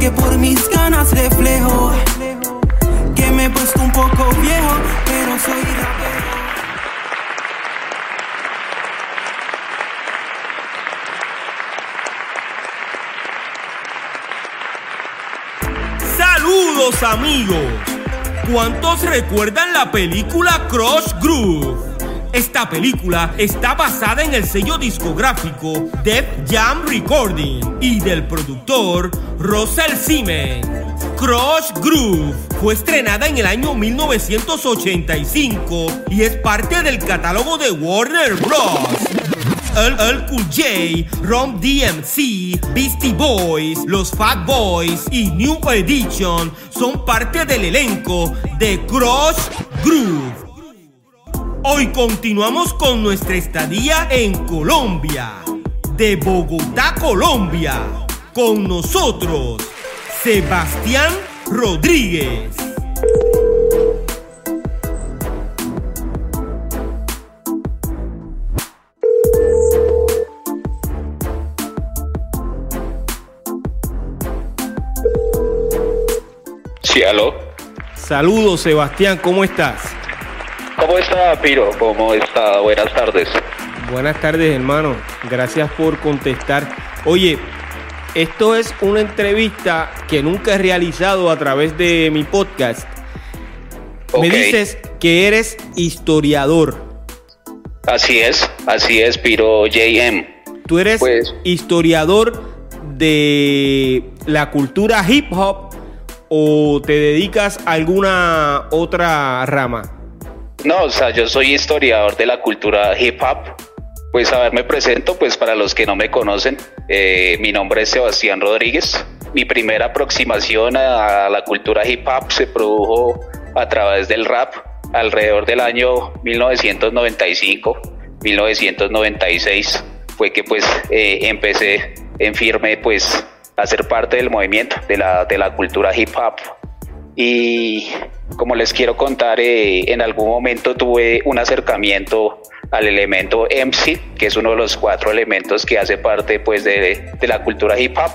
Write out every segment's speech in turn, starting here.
que por mis ganas reflejo que me he puesto un poco viejo, pero soy rapero. Saludos amigos. ¿Cuántos recuerdan la película Crush Groove? Esta película está basada en el sello discográfico Def Jam Recording y del productor Russell Siemens. Crush Groove fue estrenada en el año 1985 y es parte del catálogo de Warner Bros. El Cool J, Rom DMC, Beastie Boys, los Fat Boys y New Edition son parte del elenco de Crush Groove. Hoy continuamos con nuestra estadía en Colombia, de Bogotá, Colombia. Con nosotros, Sebastián Rodríguez. Sí, aló. Saludos, Sebastián, ¿cómo estás? ¿Cómo está, Piro? ¿Cómo está? Buenas tardes. Buenas tardes, hermano. Gracias por contestar. Oye, esto es una entrevista que nunca he realizado a través de mi podcast. Me dices que eres historiador. Así es, así es, Piro JM. Tú eres Pues- historiador de la cultura hip hop o te dedicas a alguna otra rama. No, o sea, yo soy historiador de la cultura hip hop. Pues a ver, me presento, pues para los que no me conocen, eh, mi nombre es Sebastián Rodríguez. Mi primera aproximación a la cultura hip hop se produjo a través del rap alrededor del año 1995, 1996. Fue que pues eh, empecé en firme pues a ser parte del movimiento de la, de la cultura hip hop. Y como les quiero contar, eh, en algún momento tuve un acercamiento al elemento MC, que es uno de los cuatro elementos que hace parte pues de, de la cultura hip hop.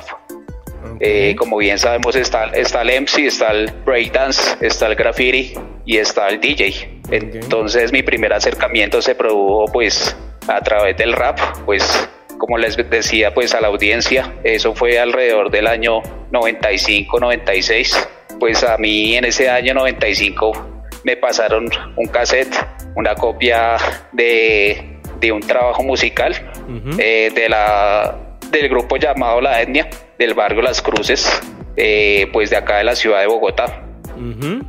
Eh, como bien sabemos está, está el MC, está el breakdance, está el graffiti y está el DJ. Entonces mi primer acercamiento se produjo pues a través del rap, pues como les decía pues a la audiencia, eso fue alrededor del año 95-96. Pues a mí en ese año 95 me pasaron un cassette, una copia de, de un trabajo musical eh, de la, del grupo llamado La Etnia, del barrio Las Cruces, eh, pues de acá de la ciudad de Bogotá.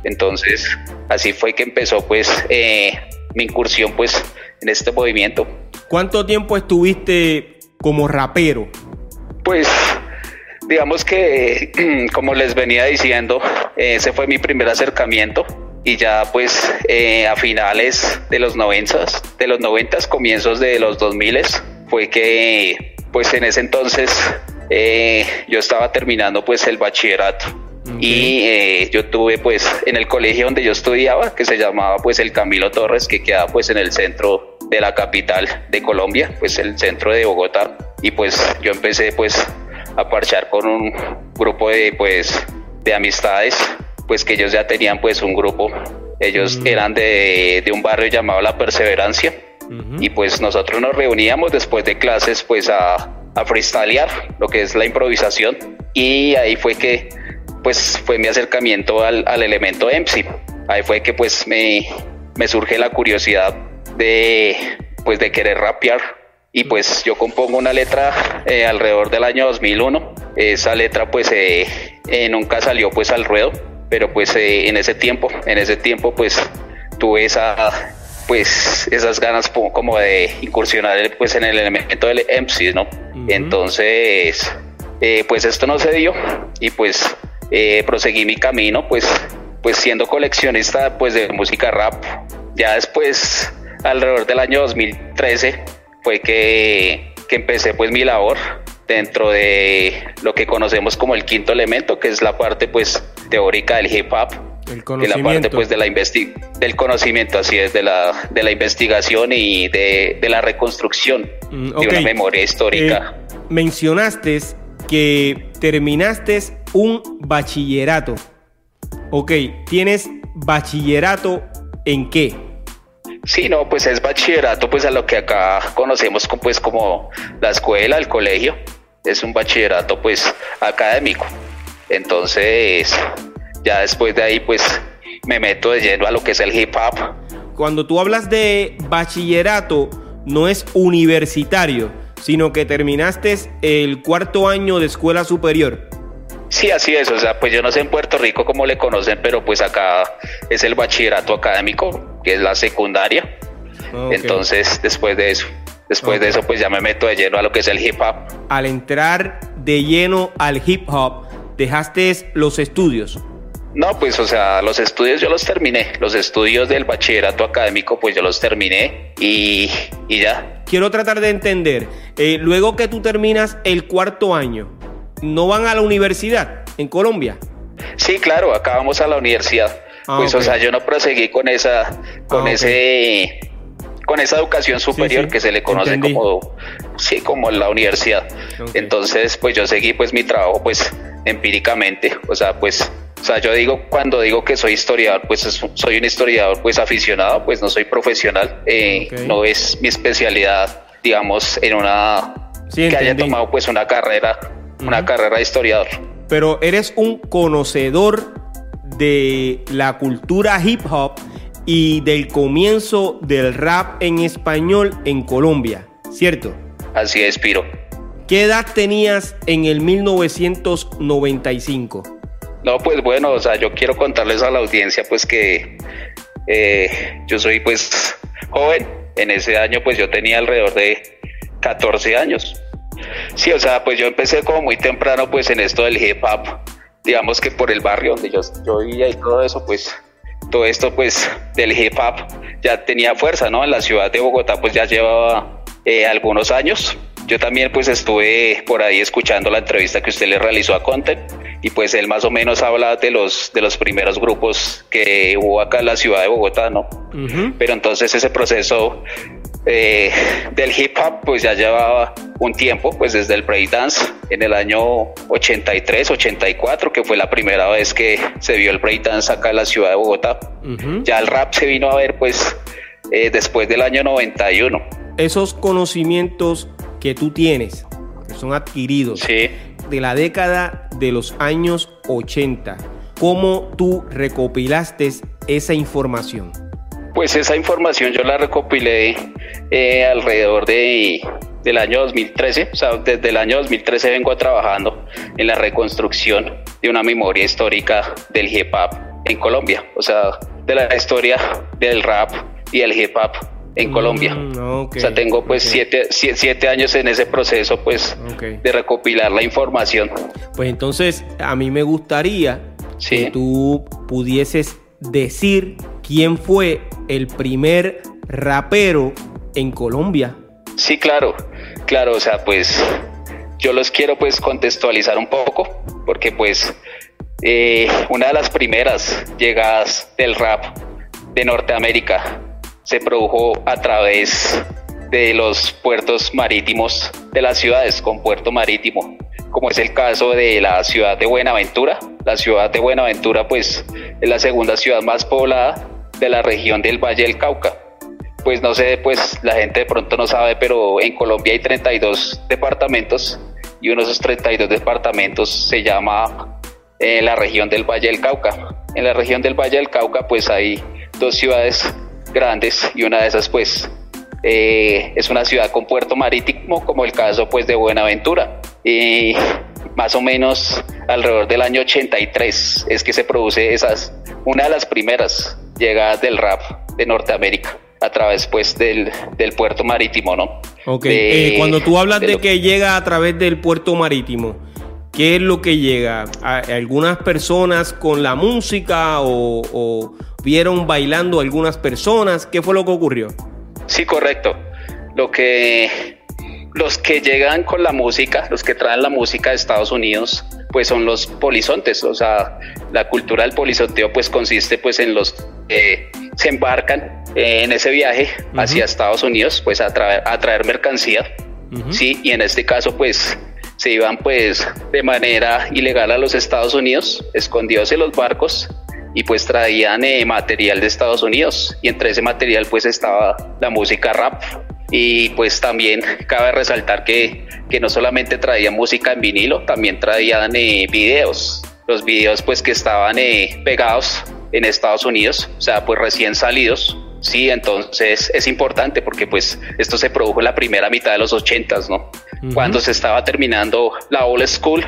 Entonces, así fue que empezó pues eh, mi incursión pues en este movimiento. ¿Cuánto tiempo estuviste como rapero? Pues digamos que, como les venía diciendo, eh, ese fue mi primer acercamiento y ya pues eh, a finales de los noventas, de los noventas, comienzos de los dos miles, fue que pues en ese entonces eh, yo estaba terminando pues el bachillerato. Y eh, yo tuve pues en el colegio donde yo estudiaba, que se llamaba pues el Camilo Torres, que queda pues en el centro de la capital de Colombia, pues el centro de Bogotá. Y pues yo empecé pues a parchar con un grupo de pues de amistades, pues que ellos ya tenían pues un grupo, ellos eran de, de un barrio llamado La Perseverancia. Y pues nosotros nos reuníamos después de clases pues a, a freestylear, lo que es la improvisación. Y ahí fue que pues fue mi acercamiento al, al elemento MC, ahí fue que pues me, me surge la curiosidad de pues de querer rapear y pues yo compongo una letra eh, alrededor del año 2001 esa letra pues eh, eh, nunca salió pues al ruedo pero pues en ese tiempo en ese tiempo pues tuve esa pues esas ganas como de incursionar pues en el elemento del MC no entonces pues esto no se dio y pues proseguí mi camino, pues, pues siendo coleccionista pues de música rap. Ya después, alrededor del año 2013, fue que, que empecé pues mi labor dentro de lo que conocemos como el quinto elemento, que es la parte pues teórica del hip hop. El conocimiento. la parte pues de la del conocimiento, así es, de la, de la investigación y de, de la reconstrucción mm, de una memoria histórica. Eh, mencionaste que terminaste un bachillerato. Ok, ¿tienes bachillerato en qué? Sí, no, pues es bachillerato, pues a lo que acá conocemos pues como la escuela, el colegio. Es un bachillerato pues académico. Entonces, ya después de ahí pues me meto de lleno a lo que es el hip hop. Cuando tú hablas de bachillerato, no es universitario, sino que terminaste el cuarto año de escuela superior. Sí, así es, o sea, pues yo no sé en Puerto Rico cómo le conocen, pero pues acá es el bachillerato académico, que es la secundaria. Entonces, después de eso, después de eso, pues ya me meto de lleno a lo que es el hip hop. Al entrar de lleno al hip hop, dejaste los estudios. No, pues o sea, los estudios yo los terminé, los estudios del bachillerato académico pues yo los terminé y, ya. Quiero tratar de entender, eh, luego que tú terminas el cuarto año, ¿no van a la universidad en Colombia? Sí, claro, acá vamos a la universidad. Ah, pues o sea, yo no proseguí con esa, con ah, ese con esa educación superior que se le conoce como sí como la universidad. Entonces pues yo seguí pues mi trabajo pues empíricamente. O sea pues o sea, yo digo, cuando digo que soy historiador, pues soy un historiador pues aficionado, pues no soy profesional, eh, no es mi especialidad, digamos, en una que haya tomado pues una carrera, una carrera de historiador. Pero eres un conocedor de la cultura hip hop y del comienzo del rap en español en Colombia, ¿cierto? Así es, Piro. ¿Qué edad tenías en el 1995? No, pues bueno, o sea, yo quiero contarles a la audiencia pues que eh, yo soy pues joven. En ese año pues yo tenía alrededor de 14 años. Sí, o sea, pues yo empecé como muy temprano pues en esto del hip hop. Digamos que por el barrio donde yo, yo vivía y todo eso, pues todo esto pues del hip hop ya tenía fuerza, ¿no? En la ciudad de Bogotá pues ya llevaba eh, algunos años. Yo también pues estuve por ahí escuchando la entrevista que usted le realizó a Content y pues él más o menos habla de los, de los primeros grupos que hubo acá en la ciudad de Bogotá, ¿no? Pero entonces ese proceso eh, del hip hop pues ya llevaba un tiempo, pues desde el breakdance en el año 83, 84, que fue la primera vez que se vio el breakdance acá en la ciudad de Bogotá. Ya el rap se vino a ver pues eh, después del año 91. Esos conocimientos que tú tienes, que son adquiridos, sí de la década de los años 80. ¿Cómo tú recopilaste esa información? Pues esa información yo la recopilé eh, alrededor de, del año 2013, o sea, desde el año 2013 vengo trabajando en la reconstrucción de una memoria histórica del hip hop en Colombia, o sea, de la historia del rap y el hip hop en Colombia. Mm, o sea, tengo pues siete, años en ese proceso pues de recopilar la información. Pues entonces a mí me gustaría que tú pudieses decir quién fue el primer rapero en Colombia. Sí, claro, claro, o sea, pues yo los quiero pues contextualizar un poco, porque pues eh, una de las primeras llegadas del rap de Norteamérica se produjo a través de los puertos marítimos de las ciudades con puerto marítimo, como es el caso de la ciudad de Buenaventura. La ciudad de Buenaventura pues es la segunda ciudad más poblada de la región del Valle del Cauca. Pues no sé, pues la gente de pronto no sabe, pero en Colombia hay 32 departamentos y uno de esos 32 departamentos se llama eh, la región del Valle del Cauca. En la región del Valle del Cauca pues hay dos ciudades grandes y una de esas pues eh, es una ciudad con puerto marítimo como el caso pues de Buenaventura y más o menos alrededor del año 83 es que se produce esas una de las primeras llegadas del rap de Norteamérica a través pues del, del puerto marítimo, ¿no? Ok, eh, cuando tú hablas de, que llega a través del puerto marítimo, ¿qué es lo que llega? ¿Algunas personas con la música o, vieron bailando algunas personas? ¿Qué fue lo que ocurrió? Sí, correcto. Lo que los que llegan con la música, los que traen la música de Estados Unidos, pues son los polizontes, o sea, la cultura del polizonteo pues consiste pues en los que se embarcan eh, en ese viaje hacia Estados Unidos pues a, traer, a traer mercancía, sí, y en este caso pues se iban pues de manera ilegal a los Estados Unidos, escondidos en los barcos y pues traían eh, material de Estados Unidos. Y entre ese material pues estaba la música rap. Y pues también cabe resaltar que, que no solamente traían música en vinilo, también traían eh, videos, los videos pues que estaban eh, pegados en Estados Unidos, o sea pues recién salidos Sí, entonces es importante porque pues esto se produjo en la primera mitad de los ochentas, ¿no? Cuando se estaba terminando la old school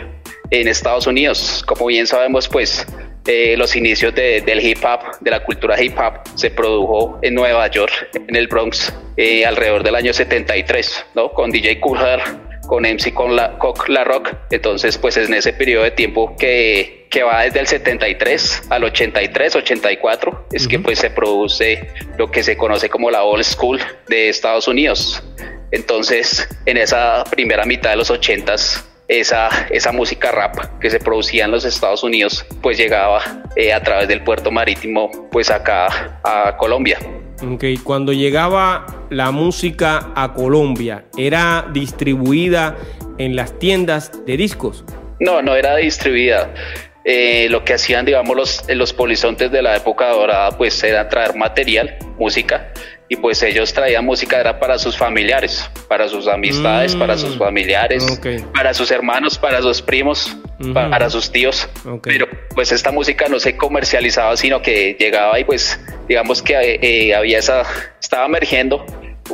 en Estados Unidos. Como bien sabemos, pues eh, los inicios del hip hop, de la cultura hip hop, se produjo en Nueva York, en el Bronx, eh, alrededor del año 73, ¿no? Con DJ Cool con MC con la, Cock La Rock. Entonces, pues es en ese periodo de tiempo que, que va desde el 73 al 83, 84, es que pues se produce lo que se conoce como la old school de Estados Unidos. Entonces, en esa primera mitad de los 80s, esa, esa música rap que se producía en los Estados Unidos, pues llegaba eh, a través del puerto marítimo, pues acá a Colombia. Ok, cuando llegaba la música a Colombia, ¿era distribuida en las tiendas de discos? No, no era distribuida. Eh, lo que hacían, digamos, los, los polizontes de la época dorada, pues era traer material, música, y pues ellos traían música era para sus familiares, para sus amistades, para sus mm, familiares, para sus hermanos, para sus primos, para sus tíos. Pero pues esta música no se comercializaba, sino que llegaba y pues digamos que eh, había esa, estaba emergiendo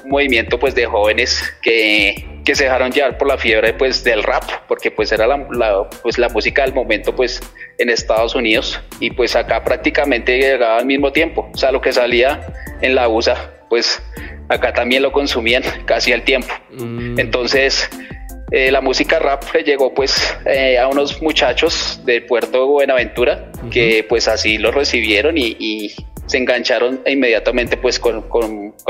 un movimiento pues de jóvenes que, que, se dejaron llevar por la fiebre pues del rap, porque pues era la, pues la música del momento pues en Estados Unidos y pues acá prácticamente llegaba al mismo tiempo, o sea lo que salía en la USA pues acá también lo consumían casi al tiempo. Mm. Entonces eh, la música rap le llegó pues eh, a unos muchachos del puerto de Buenaventura que pues así lo recibieron y se engancharon inmediatamente pues con,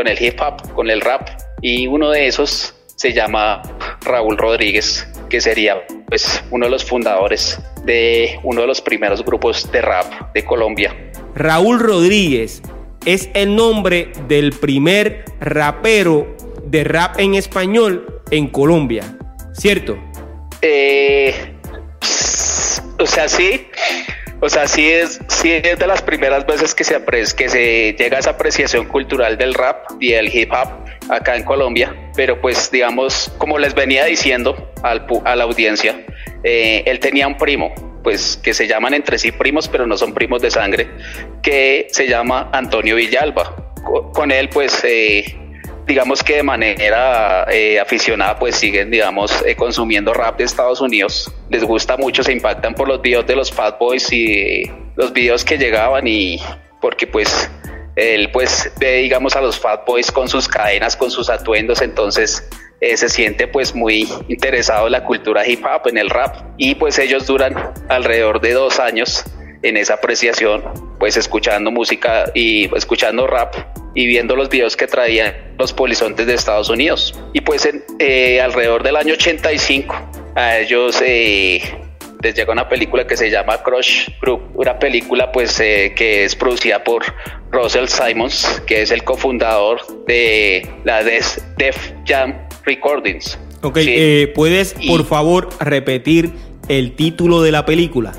el hip hop, con el rap y uno de esos se llama Raúl Rodríguez, que sería pues uno de los fundadores de uno de los primeros grupos de rap de Colombia. Raúl Rodríguez es el nombre del primer rapero de rap en español en Colombia, ¿cierto? Eh, o sea, sí, o sea, sí es, sí es de las primeras veces que se, que se llega a esa apreciación cultural del rap y del hip hop acá en Colombia, pero pues digamos, como les venía diciendo al, a la audiencia, eh, él tenía un primo, pues que se llaman entre sí primos, pero no son primos de sangre, que se llama Antonio Villalba. Con él pues eh, digamos que de manera eh, aficionada pues siguen digamos eh, consumiendo rap de Estados Unidos les gusta mucho se impactan por los videos de los Fat Boys y los videos que llegaban y porque pues él pues ve digamos a los Fat Boys con sus cadenas con sus atuendos entonces eh, se siente pues muy interesado en la cultura hip hop en el rap y pues ellos duran alrededor de dos años en esa apreciación pues escuchando música y escuchando rap y viendo los videos que traían los polizontes de Estados Unidos. Y pues en, eh, alrededor del año 85 a ellos eh, les llega una película que se llama Crush Group, una película pues eh, que es producida por Russell Simons, que es el cofundador de la Def, Jam Recordings. Ok, ¿puedes por favor repetir el título de la película?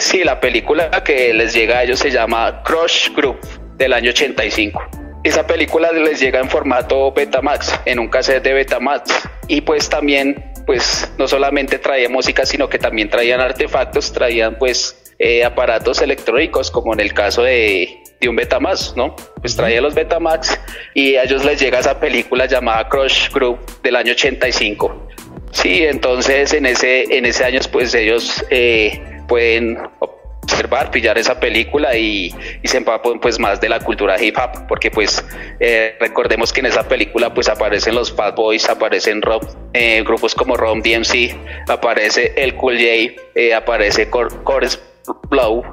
sí, la película que les llega a ellos se llama Crush Group del año 85 esa película les llega en formato Betamax, en un cassette de Betamax. Y pues también, pues no solamente traía música, sino que también traían artefactos, traían pues eh, aparatos electrónicos, como en el caso de, de un Betamax, ¿no? Pues traía los Betamax y a ellos les llega esa película llamada Crush Group del año 85. Sí, entonces en ese, en ese año pues ellos eh, pueden observar, pillar esa película y, y se empapan pues más de la cultura hip hop, porque pues eh, recordemos que en esa película pues aparecen los Bad Boys, aparecen rock, eh, grupos como Rom DMC, aparece el Cool J, eh, aparece Chorus Blow,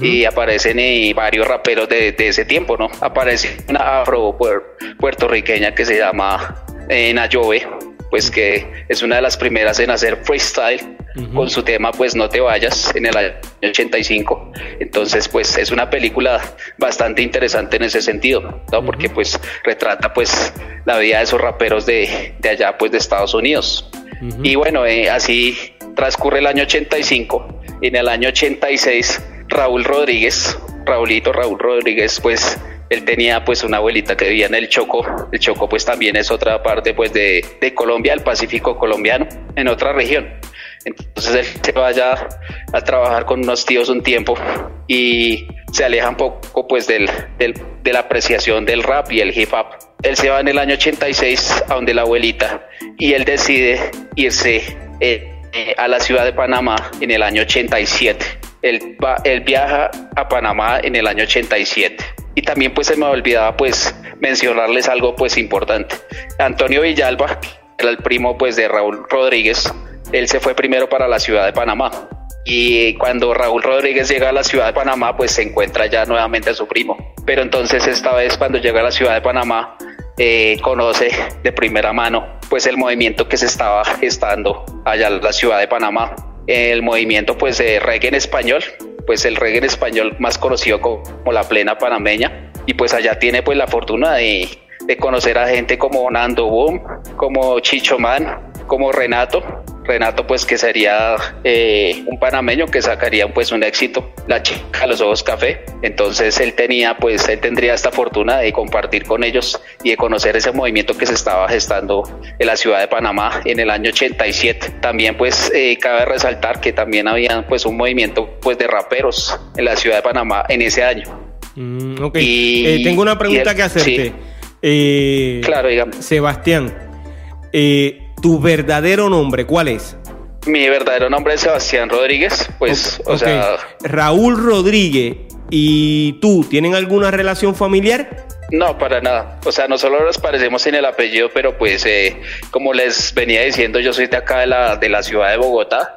y aparecen y varios raperos de, de, ese tiempo, ¿no? Aparece una afro puertorriqueña que se llama eh, Nayove, pues que es una de las primeras en hacer freestyle con su tema pues No te vayas en el año 85. Entonces pues es una película bastante interesante en ese sentido, ¿no? Porque pues retrata pues la vida de esos raperos de, de allá pues de Estados Unidos. Y bueno, eh, así transcurre el año 85. En el año 86 Raúl Rodríguez, Raulito Raúl Rodríguez pues él tenía pues una abuelita que vivía en el Choco. El Choco pues también es otra parte pues de, de Colombia, el Pacífico colombiano, en otra región. Entonces él se va allá a trabajar con unos tíos un tiempo y se aleja un poco pues del, del, de la apreciación del rap y el hip hop. Él se va en el año 86 a donde la abuelita y él decide irse eh, eh, a la ciudad de Panamá en el año 87. Él, va, él viaja a Panamá en el año 87 y también pues se me olvidaba pues mencionarles algo pues importante. Antonio Villalba el primo pues de Raúl Rodríguez. Él se fue primero para la ciudad de Panamá. Y cuando Raúl Rodríguez llega a la ciudad de Panamá, pues se encuentra ya nuevamente a su primo. Pero entonces esta vez cuando llega a la ciudad de Panamá, eh, conoce de primera mano pues el movimiento que se estaba gestando allá en la ciudad de Panamá. El movimiento pues de reggae en español, pues el reggae en español más conocido como, la plena panameña y pues allá tiene pues la fortuna de, de conocer a gente como Nando Boom, como Chicho Man, como Renato, Renato pues que sería eh, un panameño que sacaría pues un éxito, la chica los ojos café, entonces él tenía pues él tendría esta fortuna de compartir con ellos y de conocer ese movimiento que se estaba gestando en la ciudad de Panamá en el año 87. También pues eh, cabe resaltar que también había pues un movimiento pues de raperos en la ciudad de Panamá en ese año. Mm, ok, eh, tengo una pregunta que hacerte. claro, digamos. Sebastián, eh, ¿Tu verdadero nombre cuál es? Mi verdadero nombre es Sebastián Rodríguez, pues, o sea... Raúl Rodríguez, ¿y tú tienen alguna relación familiar? No, para nada. O sea, no solo nos parecemos en el apellido, pero pues, eh, como les venía diciendo, yo soy de acá de la, de la ciudad de Bogotá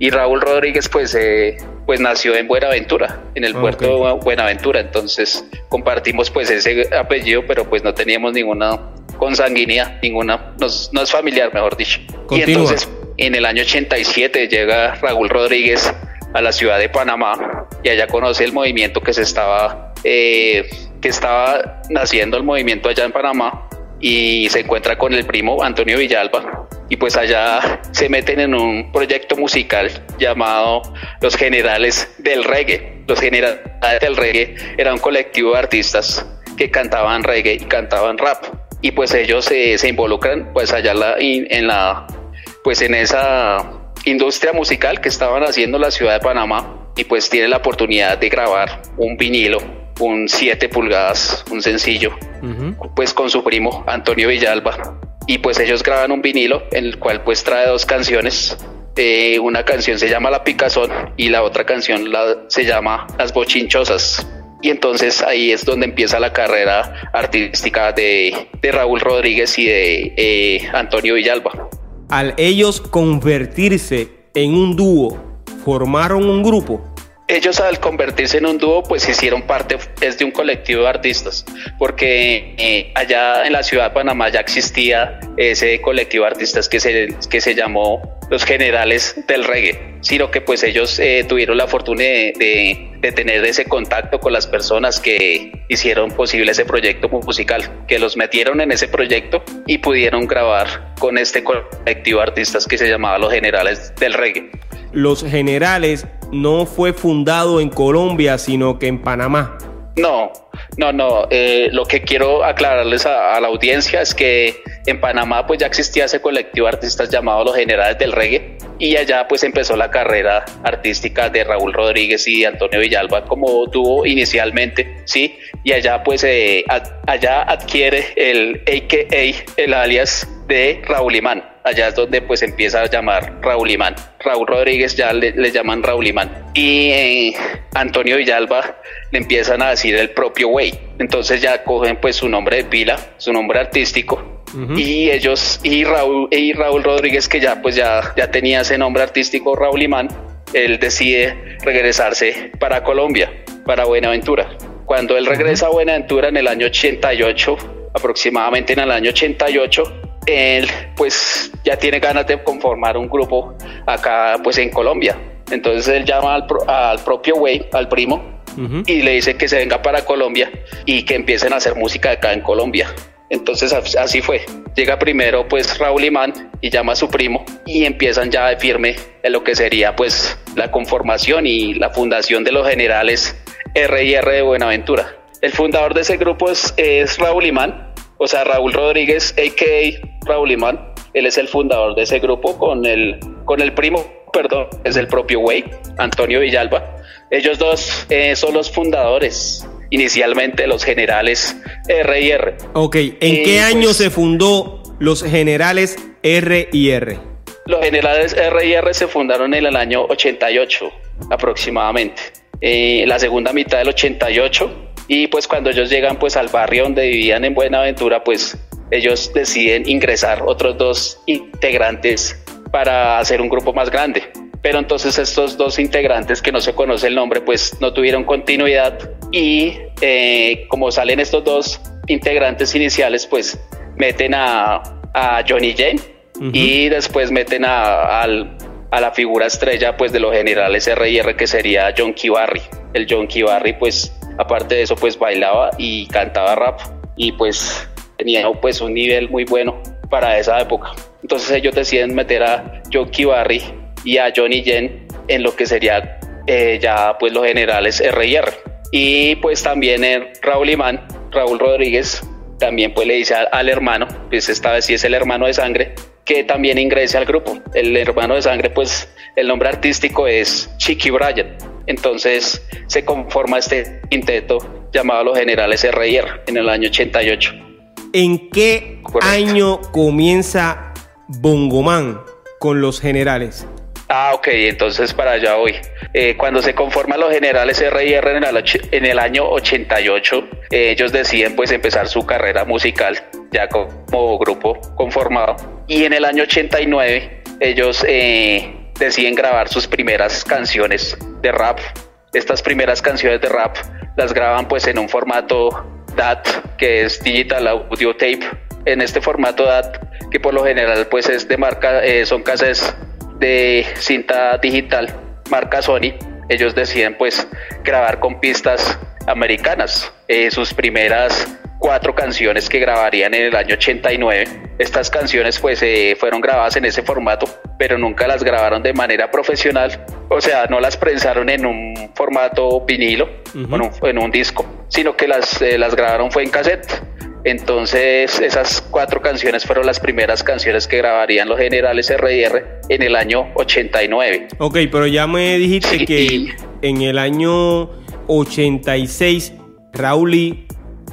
y Raúl Rodríguez, pues, eh, pues nació en Buenaventura, en el puerto de Buenaventura. Entonces, compartimos pues ese apellido, pero pues no teníamos ninguna consanguinidad, ninguna, no, es familiar, mejor dicho. Y entonces, en el año 87 llega Raúl Rodríguez a la ciudad de Panamá y allá conoce el movimiento que se estaba, eh, que estaba naciendo el movimiento allá en Panamá y se encuentra con el primo Antonio Villalba y pues allá se meten en un proyecto musical llamado Los Generales del Reggae. Los Generales del Reggae era un colectivo de artistas que cantaban reggae y cantaban rap y pues ellos se involucran pues allá en la pues en esa industria musical que estaban haciendo la ciudad de Panamá y pues tienen la oportunidad de grabar un vinilo un 7 pulgadas un sencillo pues con su primo Antonio Villalba. Y pues ellos graban un vinilo en el cual pues trae dos canciones. Eh, una canción se llama La Picazón y la otra canción la, se llama Las Bochinchosas y entonces ahí es donde empieza la carrera artística de, de Raúl Rodríguez y de eh, Antonio Villalba. Al ellos convertirse en un dúo, formaron un grupo ellos al convertirse en un dúo pues hicieron parte es de un colectivo de artistas porque eh, allá en la ciudad de Panamá ya existía ese colectivo de artistas que se, que se llamó los generales del reggae sino que pues ellos eh, tuvieron la fortuna de, de, tener ese contacto con las personas que hicieron posible ese proyecto musical que los metieron en ese proyecto y pudieron grabar con este colectivo de artistas que se llamaba los generales del reggae. Los generales no fue fundado en Colombia, sino que en Panamá. No, no, no. Eh, lo que quiero aclararles a, la audiencia es que en Panamá pues ya existía ese colectivo de artistas llamado Los Generales del Reggae y allá pues empezó la carrera artística de Raúl Rodríguez y Antonio Villalba como tuvo inicialmente, ¿sí? Y allá pues eh, allá adquiere el AKA, el alias de Raúl Imán allá es donde pues empieza a llamar Raúl Imán. Raúl Rodríguez ya le, llaman Raúl Imán. Y eh, Antonio Villalba le empiezan a decir el propio Way. Entonces ya cogen pues su nombre de pila, su nombre artístico. Y ellos, y Raúl, y Raúl Rodríguez, que ya pues ya, ya tenía ese nombre artístico, Raúl Imán, él decide regresarse para Colombia, para Buenaventura. Cuando él regresa a Buenaventura en el año 88, aproximadamente en el año 88, él pues ya tiene ganas de conformar un grupo acá pues en Colombia. Entonces él llama al, propio Way, al primo, y le dice que se venga para Colombia y que empiecen a hacer música acá en Colombia. Entonces así fue. Llega primero pues Raúl Imán y llama a su primo y empiezan ya de firme en lo que sería pues la conformación y la fundación de los generales R&R de Buenaventura. El fundador de ese grupo es, es Raúl Imán, o sea, Raúl Rodríguez, a.k.a. Raúl Imán. Él es el fundador de ese grupo con el, con el primo, perdón, es el propio Way, Antonio Villalba. Ellos dos eh, son los fundadores inicialmente los generales R y R. Ok, ¿en qué año pues, se fundó los generales R y R? Los generales R y R se fundaron en el año 88 aproximadamente, en la segunda mitad del 88 y pues cuando ellos llegan pues al barrio donde vivían en Buenaventura pues ellos deciden ingresar otros dos integrantes para hacer un grupo más grande. Pero entonces estos dos integrantes que no se conoce el nombre pues no tuvieron continuidad y eh, como salen estos dos integrantes iniciales pues meten a, a Johnny Jane y después meten a, a, la figura estrella pues de los generales R&R que sería John Barry. El John Barry pues aparte de eso pues bailaba y cantaba rap y pues tenía pues un nivel muy bueno para esa época entonces ellos deciden meter a John Barry y a Johnny Yen en lo que sería eh, ya pues los generales R&R. Y pues también Raúl Imán, Raúl Rodríguez, también pues le dice al, hermano, pues esta vez sí es el hermano de sangre, que también ingrese al grupo. El hermano de sangre, pues el nombre artístico es Chiqui Bryan. Entonces se conforma este quinteto llamado los Generales R&R en el año 88. ¿En qué año comienza Bongoman con los generales? Ah, ok, entonces para allá voy. Eh, cuando se conforman los generales R&R en el, en el año 88, eh, ellos deciden pues empezar su carrera musical ya como grupo conformado. Y en el año 89 ellos eh, deciden grabar sus primeras canciones de rap. Estas primeras canciones de rap las graban pues en un formato DAT, que es Digital Audio Tape. En este formato DAT, que por lo general pues es de marca, son casas de cinta digital marca Sony, ellos deciden pues grabar con pistas americanas. Eh, sus primeras cuatro canciones que grabarían en el año 89. Estas canciones pues eh, fueron grabadas en ese formato, pero nunca las grabaron de manera profesional. O sea, no las prensaron en un formato vinilo, en, un, disco, sino que las, eh, las grabaron fue en cassette. Entonces, esas cuatro canciones fueron las primeras canciones que grabarían los generales R&R en el año 89. Ok, pero ya me dijiste que en el año 86 Raúl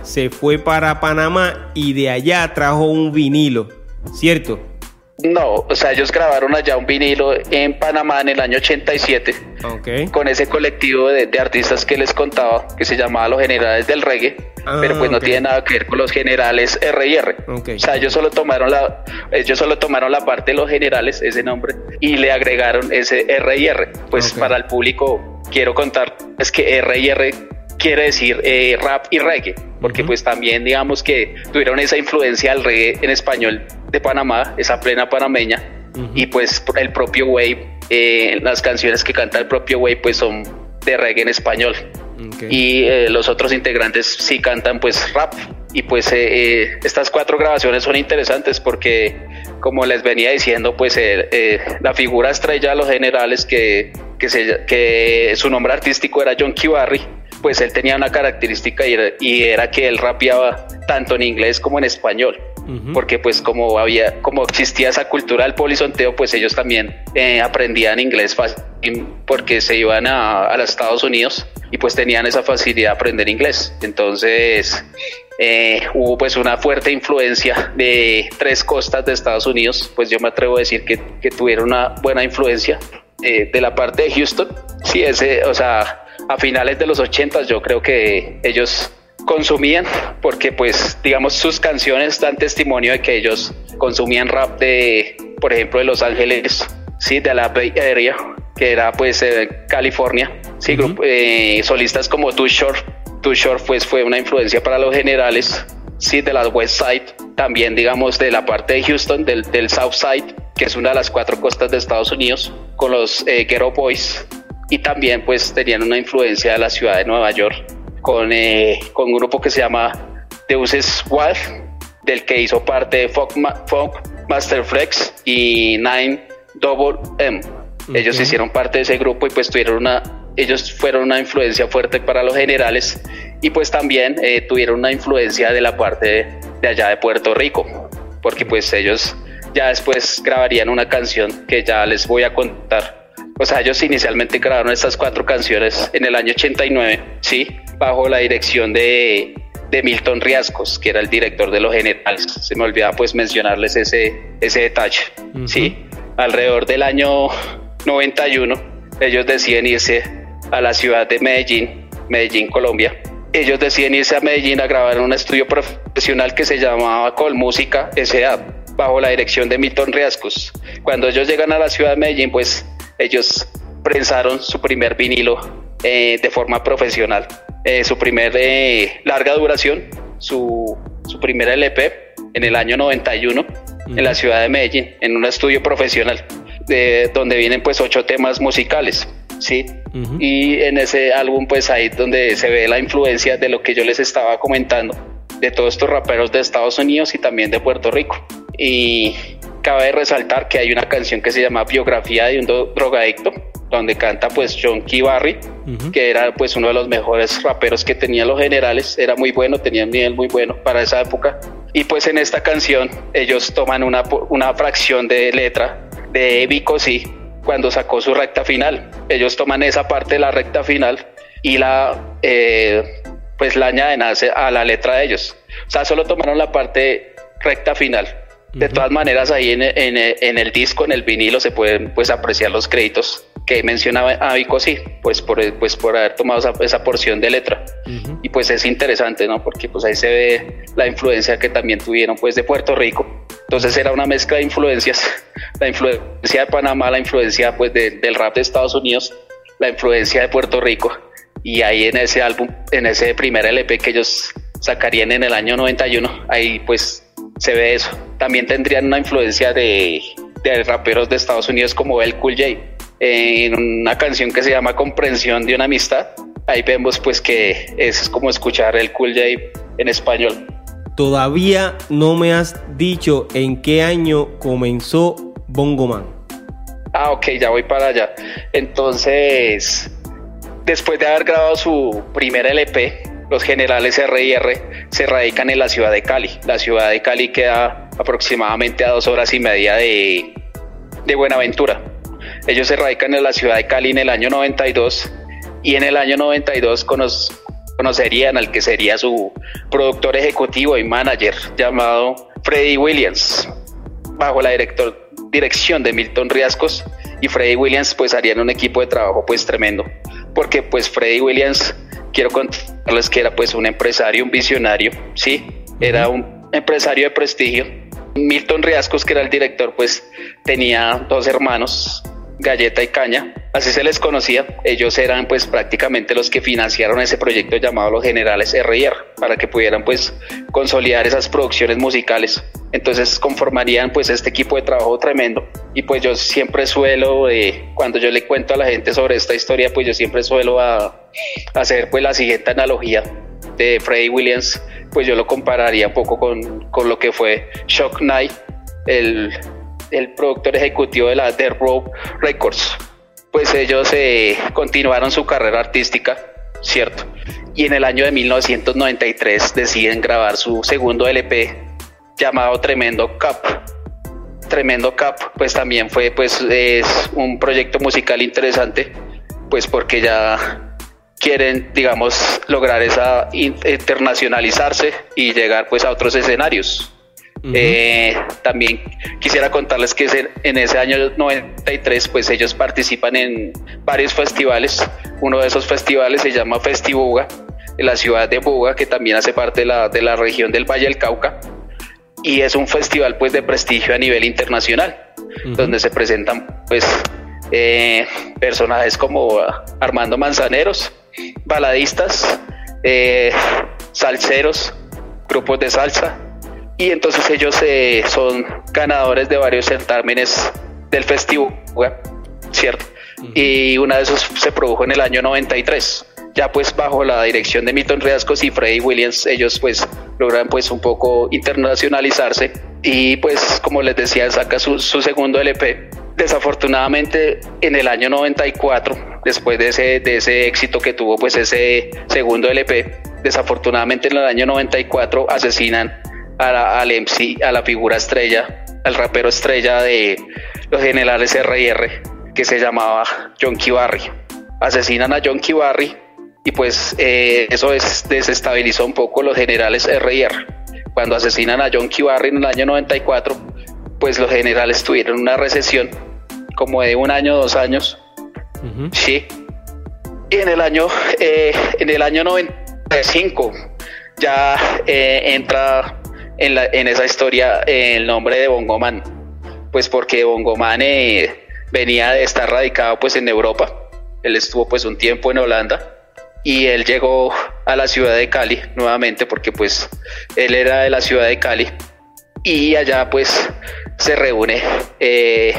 se fue para Panamá y de allá trajo un vinilo, ¿cierto? No, o sea, ellos grabaron allá un vinilo en Panamá en el año 87 con ese colectivo de, artistas que les contaba que se llamaba Los Generales del Reggae, pero pues no tiene nada que ver con los generales R&R. O sea, ellos solo tomaron la ellos solo tomaron la parte de los generales, ese nombre, y le agregaron ese R&R. Pues para el público quiero contar es que R&R quiere decir eh, rap y reggae, porque pues también digamos que tuvieron esa influencia del reggae en español de Panamá, esa plena panameña, y pues el propio Wave, eh, las canciones que canta el propio Wave pues son de reggae en español. Y eh, los otros integrantes sí cantan pues rap. Y pues estas cuatro grabaciones son interesantes porque, como les venía diciendo, pues la figura estrella de los generales que, que, se, que su nombre artístico era John Barry pues él tenía una característica y era, que él rapeaba tanto en inglés como en español. Porque pues como había, como existía esa cultura del polisonteo, pues ellos también eh, aprendían inglés fácil porque se iban a, a, los Estados Unidos y pues tenían esa facilidad de aprender inglés. Entonces, eh, hubo pues una fuerte influencia de tres costas de Estados Unidos, pues yo me atrevo a decir que, que tuvieron una buena influencia eh, de la parte de Houston. Sí, ese, o sea, a finales de los 80 yo creo que ellos consumían, porque pues digamos sus canciones dan testimonio de que ellos consumían rap de, por ejemplo, de Los Ángeles, sí, de la Bay Area, que era pues California, sí, eh, solistas como Too Short, Too Short pues fue una influencia para los generales, sí, de la West Side, también digamos de la parte de Houston, del, del South Side, que es una de las cuatro costas de Estados Unidos, con los eh, Ghetto Boys, y también pues tenían una influencia de la ciudad de Nueva York, con, eh, con un grupo que se llama Deuces Wild, del que hizo parte Funk, Funk Master Flex y Nine Double M. Ellos hicieron parte de ese grupo y pues tuvieron una, ellos fueron una influencia fuerte para los generales y pues también eh, tuvieron una influencia de la parte de, allá de Puerto Rico, porque pues ellos ya después grabarían una canción que ya les voy a contar. O sea, ellos inicialmente grabaron estas cuatro canciones en el año 89, ¿sí? Bajo la dirección de, de Milton Riascos, que era el director de los generales. Se me olvidaba pues mencionarles ese, ese detalle, ¿sí? Alrededor del año 91, ellos deciden irse a la ciudad de Medellín, Medellín, Colombia. Ellos deciden irse a Medellín a grabar en un estudio profesional que se llamaba Col Música S.A., bajo la dirección de Milton Riascos. Cuando ellos llegan a la ciudad de Medellín, pues ellos prensaron su primer vinilo eh, de forma profesional, eh, su primer eh, larga duración, su, su primer LP en el año 91 en la ciudad de Medellín, en un estudio profesional de, donde vienen pues ocho temas musicales, ¿sí? Y en ese álbum pues ahí donde se ve la influencia de lo que yo les estaba comentando, de todos estos raperos de Estados Unidos y también de Puerto Rico. Y cabe resaltar que hay una canción que se llama Biografía de un drogadicto, donde canta pues John Key Barry, que era pues uno de los mejores raperos que tenían los generales, era muy bueno, tenía un nivel muy bueno para esa época. Y pues en esta canción ellos toman una, una fracción de letra de Vico sí cuando sacó su recta final. Ellos toman esa parte de la recta final y la eh, pues la añaden a, la letra de ellos. O sea, solo tomaron la parte recta final. De todas maneras, ahí en, en, el disco, en el vinilo, se pueden pues apreciar los créditos que mencionaba a Vico, sí, pues por, pues por haber tomado esa, porción de letra. Y pues es interesante, ¿no? Porque pues ahí se ve la influencia que también tuvieron pues de Puerto Rico entonces era una mezcla de influencias, la influencia de Panamá, la influencia pues del rap de Estados Unidos, la influencia de Puerto Rico y ahí en ese álbum, en ese primer LP que ellos sacarían en el año 91, ahí pues se ve eso. También tendrían una influencia de, de raperos de Estados Unidos como El Cool J. En una canción que se llama Comprensión de una amistad, ahí vemos pues que es como escuchar el Cool J en español. Todavía no me has dicho en qué año comenzó Bongo Man. Ah, ok, ya voy para allá. Entonces, después de haber grabado su primer LP, los generales RIR se radican en la ciudad de Cali. La ciudad de Cali queda aproximadamente a dos horas y media de, de Buenaventura. Ellos se radican en la ciudad de Cali en el año 92 y en el año 92 conocerían al que sería su productor ejecutivo y manager llamado Freddy Williams, bajo la director, dirección de Milton Riascos y Freddy Williams pues harían un equipo de trabajo pues tremendo, porque pues Freddy Williams, quiero contarles que era pues un empresario, un visionario, sí, era un empresario de prestigio. Milton Riascos, que era el director, pues tenía dos hermanos, Galleta y Caña, así se les conocía. Ellos eran pues prácticamente los que financiaron ese proyecto llamado Los Generales RR para que pudieran pues consolidar esas producciones musicales. Entonces conformarían pues este equipo de trabajo tremendo y pues yo siempre suelo, eh, cuando yo le cuento a la gente sobre esta historia, pues yo siempre suelo hacer pues la siguiente analogía de Freddie Williams, pues yo lo compararía un poco con, con lo que fue Shock Knight, el el productor ejecutivo de la The Rope Records. Pues ellos eh, continuaron su carrera artística, ¿cierto? Y en el año de 1993 deciden grabar su segundo LP llamado Tremendo Cup. Tremendo Cup, pues también fue pues es un proyecto musical interesante, pues porque ya quieren, digamos, lograr esa internacionalizarse y llegar pues a otros escenarios. Eh, también quisiera contarles que en ese año 93 pues ellos participan en varios festivales. Uno de esos festivales se llama Festibuga, en la ciudad de Buga, que también hace parte de la, de la región del Valle del Cauca. Y es un festival pues de prestigio a nivel internacional, donde se presentan pues eh, personajes como Armando Manzaneros, baladistas, eh, salseros, grupos de salsa, y entonces ellos eh, son ganadores de varios certámenes del festival, ¿cierto? Y una de esos se produjo en el año 93. Ya pues bajo la dirección de Milton Riascos y Freddy Williams, ellos pues logran pues un poco internacionalizarse y pues como les decía saca su, su segundo LP. Desafortunadamente en el año 94, después de ese, de ese éxito que tuvo pues ese segundo LP, desafortunadamente en el año 94 asesinan a la, al MC, a la figura estrella, al rapero estrella de los generales R&R, que se llamaba John Barry. Asesinan a John Barry y pues eh, eso es, desestabilizó un poco los generales R&R. Cuando asesinan a John Barry en el año 94, pues los generales tuvieron una recesión como de un año, dos años. Sí. Y en el año, eh, en el año 95 ya eh, entra en, esa historia el nombre de Bongoman, pues porque Bongoman eh, venía de estar radicado pues en Europa, él estuvo pues un tiempo en Holanda y él llegó a la ciudad de Cali nuevamente porque pues él era de la ciudad de Cali y allá pues se reúne eh,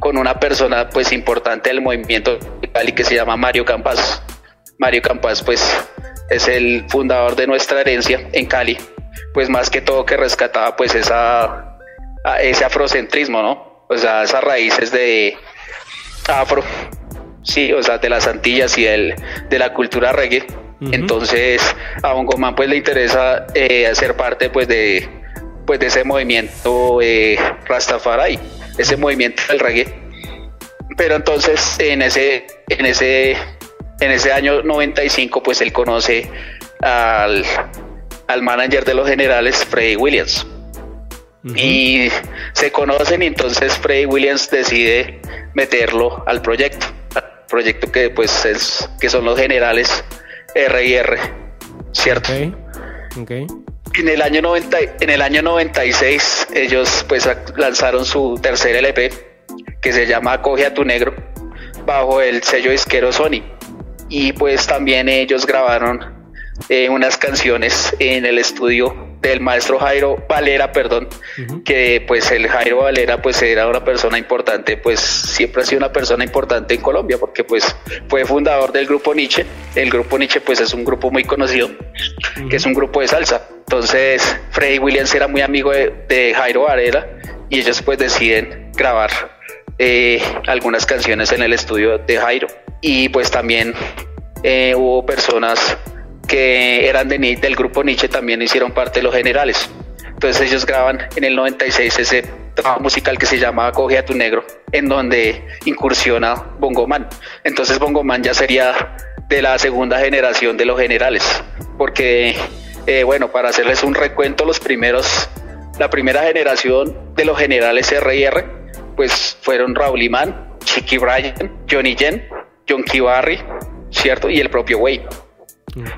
con una persona pues importante del movimiento de Cali que se llama Mario Campas. Mario Campas pues es el fundador de nuestra herencia en Cali pues más que todo que rescataba pues esa, ese afrocentrismo, ¿no? O sea, esas raíces de afro, sí, o sea, de las Antillas y el, de la cultura reggae. Entonces a Bongoman pues le interesa eh, hacer parte pues de, pues de ese movimiento eh, Rastafari, ese movimiento del reggae. Pero entonces en ese, en ese, en ese año 95 pues él conoce al, al manager de los generales, Freddy Williams. Y se conocen y entonces Freddy Williams decide meterlo al proyecto, al proyecto que pues es que son los generales R&R, ¿cierto? Okay. En el año 90, en el año 96 ellos pues lanzaron su tercer LP que se llama Coge a tu negro bajo el sello disquero Sony y pues también ellos grabaron eh, unas canciones en el estudio del maestro Jairo Valera, perdón, que pues el Jairo Valera pues era una persona importante, pues siempre ha sido una persona importante en Colombia porque pues fue fundador del grupo Nietzsche, el grupo Nietzsche pues es un grupo muy conocido, que es un grupo de salsa, entonces Freddy Williams era muy amigo de, Jairo Valera y ellos pues deciden grabar eh, algunas canciones en el estudio de Jairo. Y pues también eh, hubo personas que eran de, del grupo Nietzsche también hicieron parte de los generales. Entonces ellos graban en el 96 ese trabajo musical que se llama Coge a tu negro, en donde incursiona Bongoman. Entonces Bongoman ya sería de la segunda generación de los generales, porque eh, bueno, para hacerles un recuento, los primeros, la primera generación de los generales R&R, pues fueron Raúl Imán, Chicky Bryan, Johnny Yen, John Barry, ¿cierto? Y el propio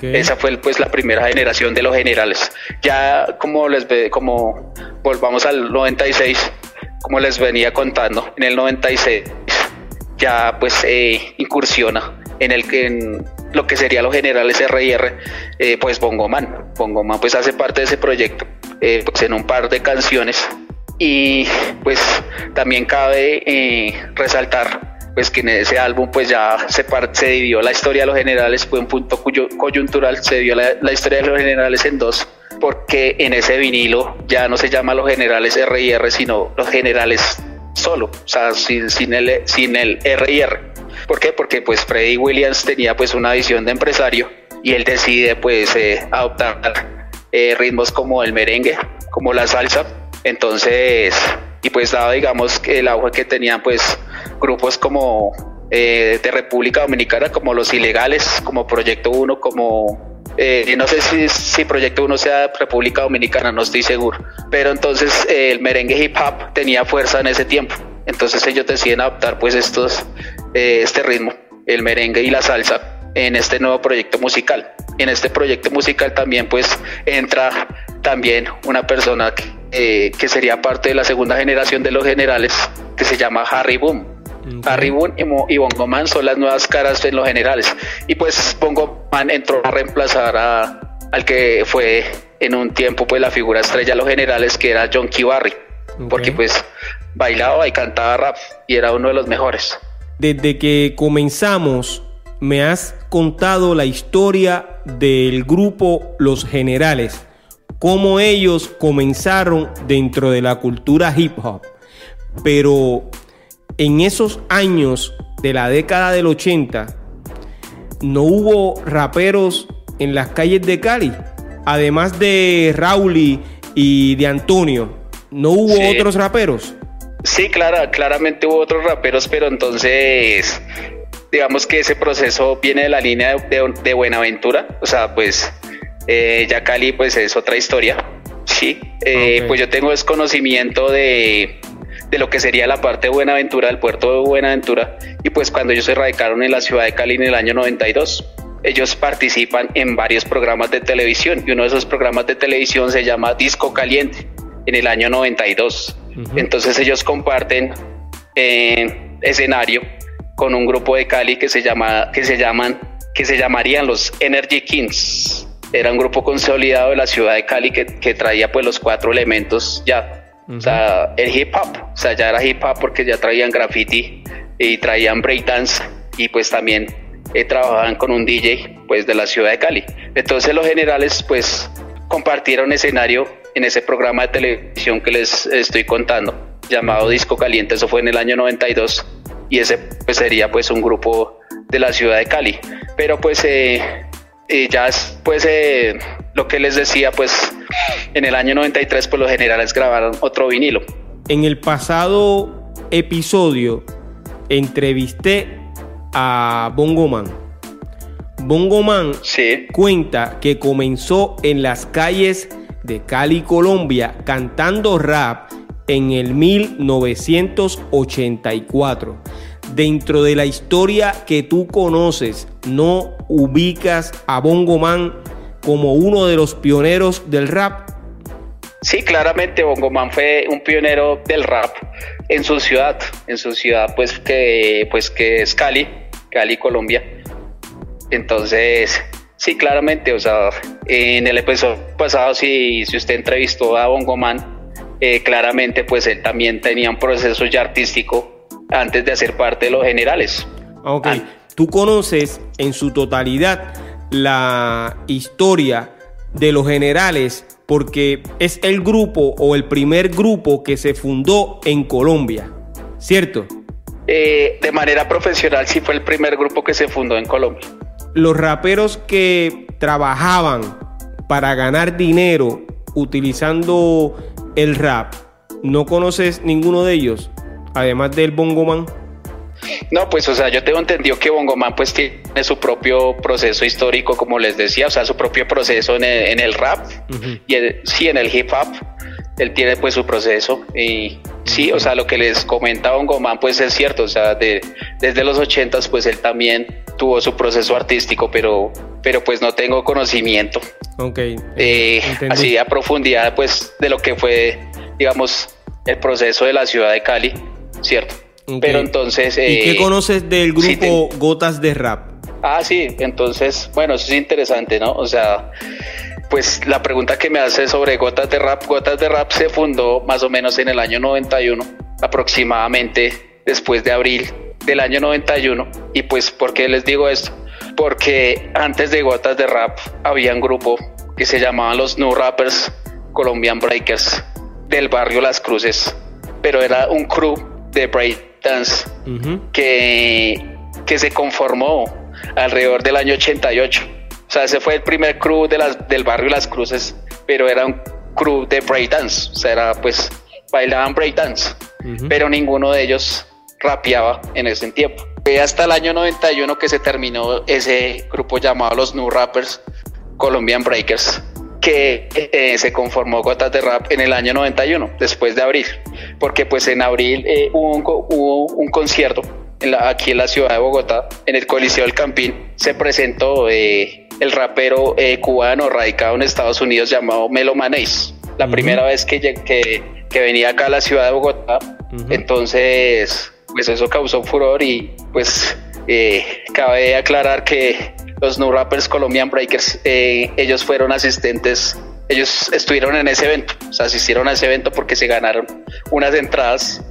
Esa fue pues la primera generación de los generales. Ya como les ve, como volvamos al 96, como les venía contando, en el 96 ya pues eh, incursiona en el en lo que sería los generales R&R, eh, pues Bongoman. Bongoman pues hace parte de ese proyecto, eh, pues en un par de canciones y pues también cabe resaltar pues que en ese álbum pues ya se, se dividió la historia de los generales, fue un punto coyuntural, se dividió la, historia de los generales en dos, porque en ese vinilo ya no se llama los generales R y R, sino los generales solo, o sea, sin, sin, el, sin el R. ¿Por qué? Porque pues Freddy Williams tenía pues una visión de empresario y él decide pues eh, adoptar eh, ritmos como el merengue, como la salsa, entonces, y pues dado digamos el auge que tenían pues grupos como eh, de República Dominicana, como Los Ilegales, como Proyecto 1, como eh, no sé si, si, Proyecto 1 sea República Dominicana, no estoy seguro. Pero entonces eh, el merengue hip hop tenía fuerza en ese tiempo. Entonces ellos deciden adaptar pues estos, este ritmo, el merengue y la salsa, en este nuevo proyecto musical. En este proyecto musical también pues entra también una persona que sería parte de la segunda generación de los generales, que se llama Harry Boom Harry Boone y, Bongo Man son las nuevas caras en los generales. Y pues Bongo Man entró a reemplazar a, al que fue en un tiempo pues la figura estrella de los generales, que era John Key Barry. Porque pues bailaba y cantaba rap y era uno de los mejores. Desde que comenzamos, me has contado la historia del grupo Los Generales, cómo ellos comenzaron dentro de la cultura hip hop. Pero en esos años de la década del 80 no hubo raperos en las calles de Cali, además de Rauli y de Antonio, ¿no hubo otros raperos? Sí, claro, claramente hubo otros raperos, pero entonces digamos que ese proceso viene de la línea de, Buenaventura, o sea, pues eh, ya Cali pues es otra historia, sí, eh, pues yo tengo desconocimiento de, de lo que sería la parte de Buenaventura, del puerto de Buenaventura, y pues cuando ellos se radicaron en la ciudad de Cali en el año 92, ellos participan en varios programas de televisión y uno de esos programas de televisión se llama Disco Caliente en el año 92. Entonces ellos comparten eh, escenario con un grupo de Cali que se llama que se llaman que se llamarían los Energy Kings. Era un grupo consolidado de la ciudad de Cali que, que traía pues los cuatro elementos ya o sea, el hip hop, o sea, ya era hip hop porque ya traían graffiti y traían breakdance y pues también eh, trabajaban con un DJ pues de la ciudad de Cali. Entonces los generales pues compartieron escenario en ese programa de televisión que les estoy contando, llamado Disco Caliente, eso fue en el año 92 y ese pues sería pues un grupo de la ciudad de Cali. Pero pues eh, eh, ya pues lo que les decía pues en el año 93 pues los generales grabaron otro vinilo. En el pasado episodio entrevisté a Bongo Man. Bongo Man cuenta que comenzó en las calles de Cali, Colombia, cantando rap en el 1984. Dentro de la historia que tú conoces, no ubicas a Bongo Man como uno de los pioneros del rap? Sí, claramente Bongo Man fue un pionero del rap en su ciudad, en su ciudad pues que, pues que es Cali, Cali, Colombia. Entonces, sí, claramente, o sea, en el episodio pasado, si, si usted entrevistó a Bongo Man, eh, claramente pues él también tenía un proceso ya artístico antes de hacer parte de los generales. Ok, tú conoces en su totalidad la historia de los generales porque es el grupo o el primer grupo que se fundó en Colombia, ¿cierto? Eh, de manera profesional sí fue el primer grupo que se fundó en Colombia. Los raperos que trabajaban para ganar dinero utilizando el rap, ¿no conoces ninguno de ellos? Además del bongoman. No, pues, o sea, yo tengo entendido que Bongoman pues tiene su propio proceso histórico, como les decía, o sea, su propio proceso en el, rap y sí, en el hip hop, él tiene pues su proceso y sí, o sea, lo que les comenta Bongoman pues es cierto, o sea, de, desde los ochentas pues él también tuvo su proceso artístico, pero, pero pues no tengo conocimiento. Ok. Eh, así a profundidad pues de lo que fue, digamos, el proceso de la ciudad de Cali, ¿cierto? Pero entonces... ¿Y qué eh, conoces del grupo Gotas de Rap? Ah, sí, entonces, bueno, eso es interesante, ¿no? O sea, pues la pregunta que me hace sobre Gotas de Rap, Gotas de Rap se fundó más o menos en el año 91, aproximadamente después de abril del año 91. Y pues, ¿por qué les digo esto? Porque antes de Gotas de Rap había un grupo que se llamaban los New Rappers Colombian Breakers del barrio Las Cruces, pero era un crew de break Dance, que, que se conformó alrededor del año 88. O sea, ese fue el primer crew de las, del barrio Las Cruces, pero era un crew de breakdance. O sea, era pues bailaban breakdance, pero ninguno de ellos rapeaba en ese tiempo. Fue hasta el año 91 que se terminó ese grupo llamado los New Rappers Colombian Breakers, que eh, se conformó Gotas de Rap en el año 91, después de abril, porque pues en abril eh, hubo, un, concierto aquí en la ciudad de Bogotá, en el Coliseo del Campín, se presentó eh, el rapero cubano radicado en Estados Unidos llamado Melo Manéis, la primera vez que, que, que, venía acá a la ciudad de Bogotá, entonces pues eso causó furor y pues cabe aclarar que los No Rappers Colombian Breakers, eh, ellos fueron asistentes, ellos estuvieron en ese evento, o sea, asistieron a ese evento porque se ganaron unas entradas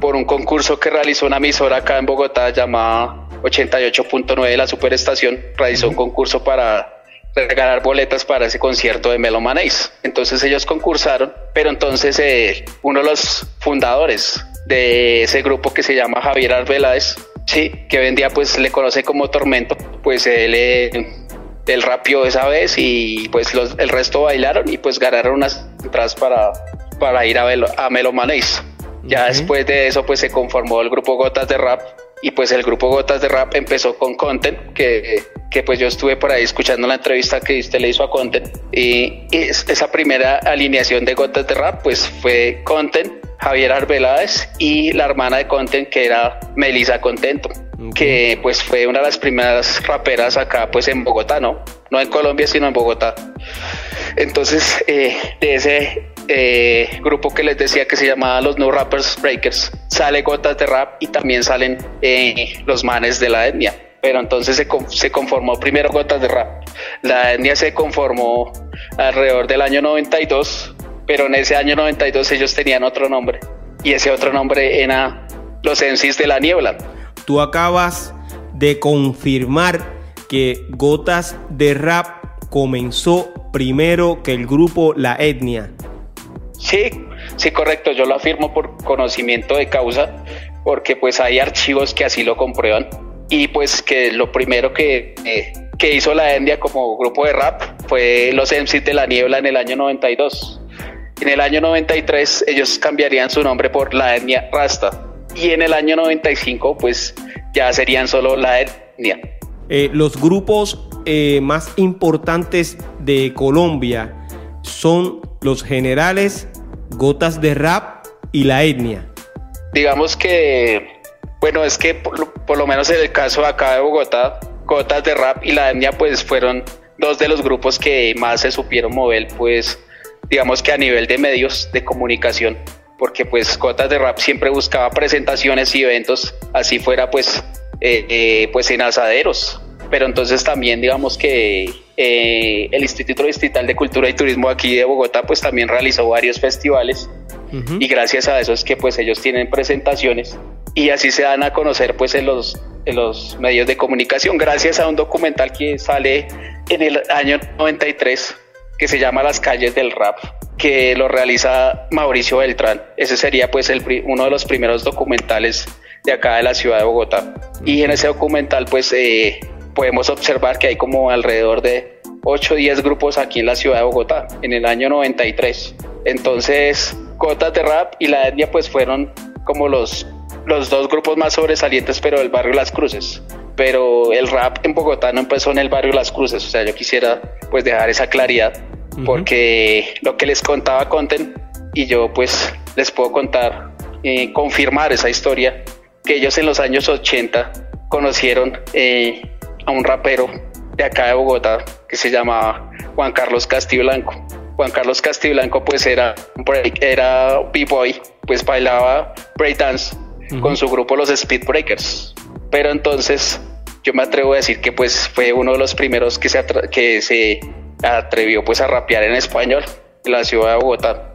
por un concurso que realizó una emisora acá en Bogotá llamada 88.9, la Superestación, realizó un concurso para ganar boletas para ese concierto de Melomanéis. Entonces ellos concursaron, pero entonces eh, uno de los fundadores de ese grupo que se llama Javier Arbeláez, Sí, que hoy en día pues le conoce como Tormento, pues él, él rapió esa vez y pues los, el resto bailaron y pues ganaron unas entradas para, para ir a, Melo, a Melomanéis. Ya después de eso pues se conformó el grupo Gotas de Rap y pues el grupo Gotas de Rap empezó con Content, que, que pues yo estuve por ahí escuchando la entrevista que usted le hizo a Content y, y esa primera alineación de Gotas de Rap pues fue Content, Javier Arbeláez y la hermana de Content que era Melisa Contento, que pues fue una de las primeras raperas acá pues en Bogotá, ¿no? No en Colombia sino en Bogotá. Entonces eh, de ese eh, grupo que les decía que se llamaba los No Rappers Breakers sale Gotas de Rap y también salen eh, los manes de la etnia. Pero entonces se, se conformó primero Gotas de Rap. La etnia se conformó alrededor del año 92 pero en ese año 92 ellos tenían otro nombre y ese otro nombre era los MCs de la niebla. Tú acabas de confirmar que Gotas de Rap comenzó primero que el grupo La Etnia. Sí, sí, correcto, yo lo afirmo por conocimiento de causa, porque pues hay archivos que así lo comprueban y pues que lo primero que, eh, que hizo La Etnia como grupo de rap fue los MCs de la niebla en el año 92. En el año 93 ellos cambiarían su nombre por la etnia Rasta y en el año 95 pues ya serían solo la etnia. Eh, los grupos eh, más importantes de Colombia son los generales, Gotas de Rap y la etnia. Digamos que, bueno, es que por, lo menos en el caso acá de Bogotá, Gotas de Rap y la etnia pues fueron dos de los grupos que más se supieron mover pues digamos que a nivel de medios de comunicación, porque pues Cotas de Rap siempre buscaba presentaciones y eventos, así fuera pues, eh, eh, pues en asaderos. Pero entonces también digamos que eh, el Instituto Distrital de Cultura y Turismo aquí de Bogotá pues también realizó varios festivales y gracias a eso es que pues ellos tienen presentaciones y así se dan a conocer pues en los, en los medios de comunicación gracias a un documental que sale en el año 93 que se llama Las calles del rap, que lo realiza Mauricio Beltrán. Ese sería pues el, uno de los primeros documentales de acá de la ciudad de Bogotá. Y en ese documental pues eh, podemos observar que hay como alrededor de 8 o 10 grupos aquí en la ciudad de Bogotá en el año 93. Entonces, Cotas de Rap y La Etnia pues fueron como los, los dos grupos más sobresalientes pero del barrio Las Cruces. Pero el rap en Bogotá no empezó en el barrio Las Cruces, o sea, yo quisiera pues dejar esa claridad, porque lo que les contaba Conten y yo pues les puedo contar, eh, confirmar esa historia, que ellos en los años 80 conocieron eh, a un rapero de acá de Bogotá que se llamaba Juan Carlos Castiblanco. Juan Carlos Castiblanco pues era, era b-boy, pues bailaba breakdance con su grupo los Speed Breakers. Pero entonces yo me atrevo a decir que pues fue uno de los primeros que se, que se atrevió pues a rapear en español en la ciudad de Bogotá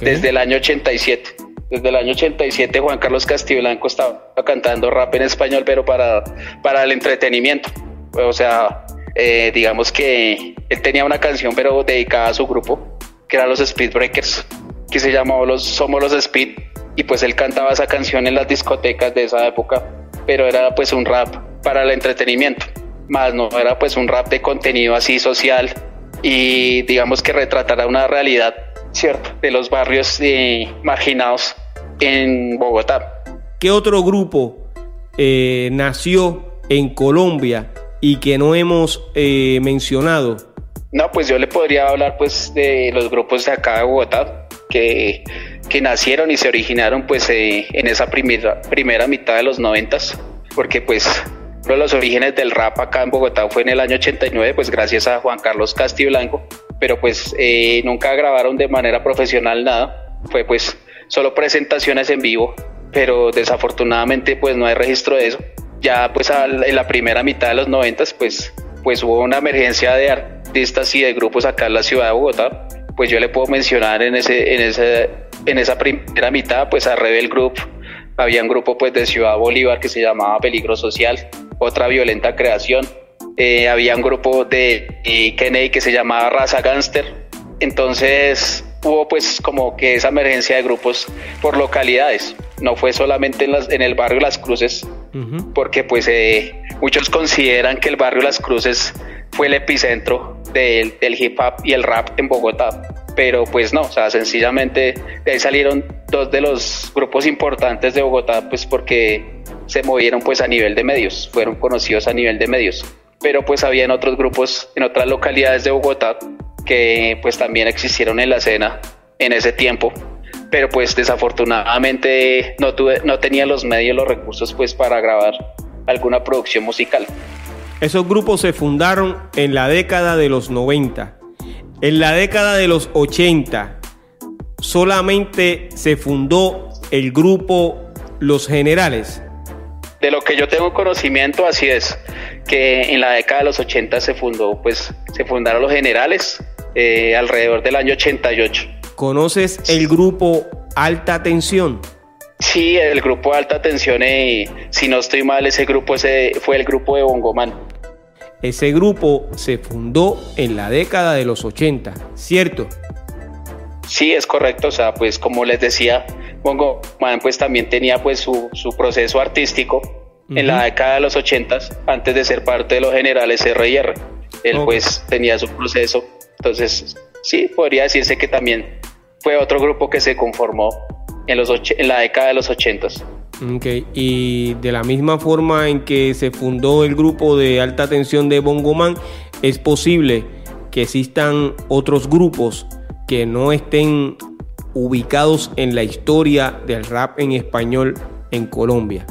desde el año 87. Desde el año 87 Juan Carlos Castillo Blanco estaba cantando rap en español, pero para, para el entretenimiento. O sea, eh, digamos que él tenía una canción, pero dedicada a su grupo, que eran los Speed Breakers, que se llamaba los, Somos los Speed, y pues él cantaba esa canción en las discotecas de esa época pero era pues un rap para el entretenimiento, más no era pues un rap de contenido así social y digamos que retratara una realidad, ¿cierto?, de los barrios eh, marginados en Bogotá. ¿Qué otro grupo eh, nació en Colombia y que no hemos eh, mencionado? No, pues yo le podría hablar pues de los grupos de acá de Bogotá que, que nacieron y se originaron pues eh, en esa primera, primera mitad de los noventas, porque pues uno de los orígenes del rap acá en Bogotá fue en el año 89, pues gracias a Juan Carlos Castiblanco, pero pues eh, nunca grabaron de manera profesional nada, fue pues solo presentaciones en vivo, pero desafortunadamente pues no hay registro de eso. Ya pues en la primera mitad de los 90 pues, pues hubo una emergencia de artistas y de grupos acá en la ciudad de Bogotá, pues yo le puedo mencionar en, ese, en, ese, en esa primera mitad pues a Rebel Group, había un grupo pues de Ciudad Bolívar que se llamaba Peligro Social, otra violenta creación. Eh, había un grupo de Kennedy que se llamaba Raza Gangster. Entonces hubo pues como que esa emergencia de grupos por localidades. No fue solamente en, las, en el barrio Las Cruces, porque pues eh, muchos consideran que el barrio Las Cruces fue el epicentro del, del hip hop y el rap en Bogotá. Pero pues no, o sea, sencillamente de ahí salieron dos de los grupos importantes de Bogotá, pues porque se movieron pues a nivel de medios, fueron conocidos a nivel de medios. Pero pues habían otros grupos en otras localidades de Bogotá que pues también existieron en la escena en ese tiempo, pero pues desafortunadamente no tuve, no tenía los medios, los recursos pues para grabar alguna producción musical. Esos grupos se fundaron en la década de los 90. En la década de los 80 solamente se fundó el grupo Los Generales de lo que yo tengo conocimiento, así es, que en la década de los 80 se fundó, pues se fundaron los generales eh, alrededor del año 88. ¿Conoces el grupo Alta Tensión? Sí, el grupo Alta Tensión, y eh, si no estoy mal, ese grupo ese fue el grupo de Bongoman. Ese grupo se fundó en la década de los 80, ¿cierto? Sí, es correcto, o sea, pues como les decía, Bongo Man pues también tenía pues su, su proceso artístico en la década de los 80 antes de ser parte de los generales R&R. Él pues tenía su proceso, entonces sí, podría decirse que también fue otro grupo que se conformó en, los en la década de los 80 Ok, y de la misma forma en que se fundó el grupo de alta tensión de Bongo Man, es posible que existan otros grupos que no estén ubicados en la historia del rap en español en Colombia.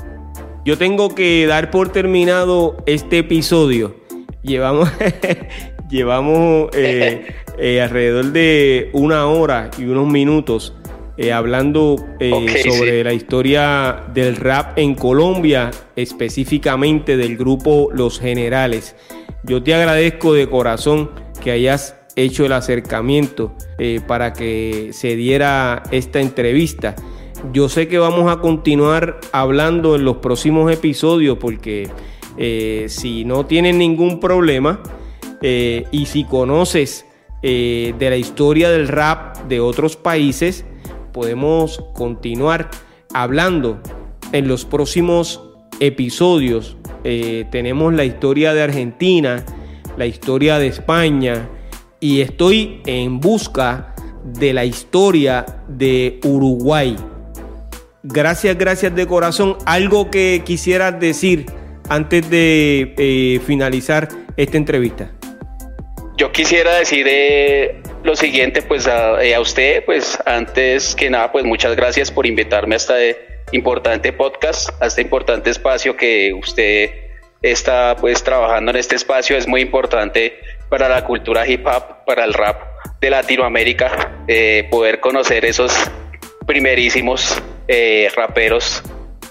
Yo tengo que dar por terminado este episodio. Llevamos, llevamos eh, eh, alrededor de una hora y unos minutos eh, hablando sobre la historia del rap en Colombia, específicamente del grupo Los Generales. Yo te agradezco de corazón que hayas hecho el acercamiento para que se diera esta entrevista. Yo sé que vamos a continuar hablando en los próximos episodios porque si no tienen ningún problema eh, y si conoces de la historia del rap de otros países, podemos continuar hablando en los próximos episodios. tenemos la historia de Argentina, la historia de España, y estoy en busca de la historia de Uruguay. Gracias, gracias de corazón. Algo que quisieras decir antes de eh, finalizar esta entrevista. Yo quisiera decir eh, lo siguiente, pues a, eh, a, usted, pues antes que nada, pues muchas gracias por invitarme a este importante podcast, a este importante espacio que usted está pues trabajando en este espacio. Es muy importante para la cultura hip hop, para el rap de Latinoamérica, eh, poder conocer esos primerísimos eh, raperos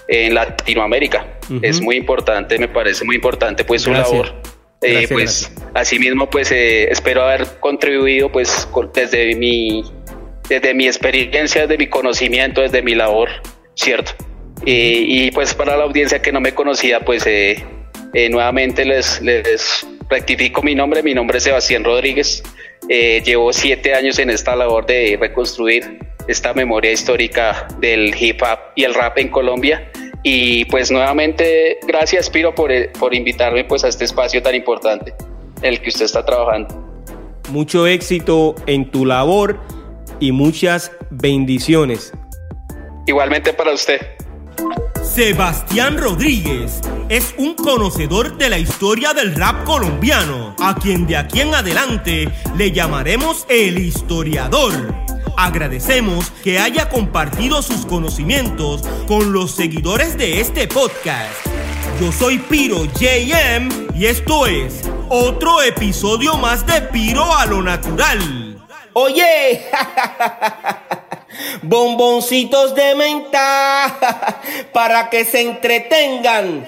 en Latinoamérica. Es muy importante, me parece muy importante pues su labor. Eh, pues asimismo pues espero haber contribuido pues desde mi desde mi experiencia, desde mi conocimiento, desde mi labor, ¿cierto? y pues para la audiencia que no me conocía pues nuevamente les, les rectifico mi nombre, mi nombre es Sebastián Rodríguez. Eh, llevo siete años en esta labor de reconstruir esta memoria histórica del hip hop y el rap en Colombia. Y pues nuevamente gracias Piro por, eh, por invitarme pues a este espacio tan importante en el que usted está trabajando. Mucho éxito en tu labor y muchas bendiciones. Igualmente para usted. Sebastián Rodríguez es un conocedor de la historia del rap colombiano, a quien de aquí en adelante le llamaremos el historiador. Agradecemos que haya compartido sus conocimientos con los seguidores de este podcast. Yo soy Piro JM y esto es otro episodio más de Piro a lo natural. Oye, bomboncitos de menta para que se entretengan.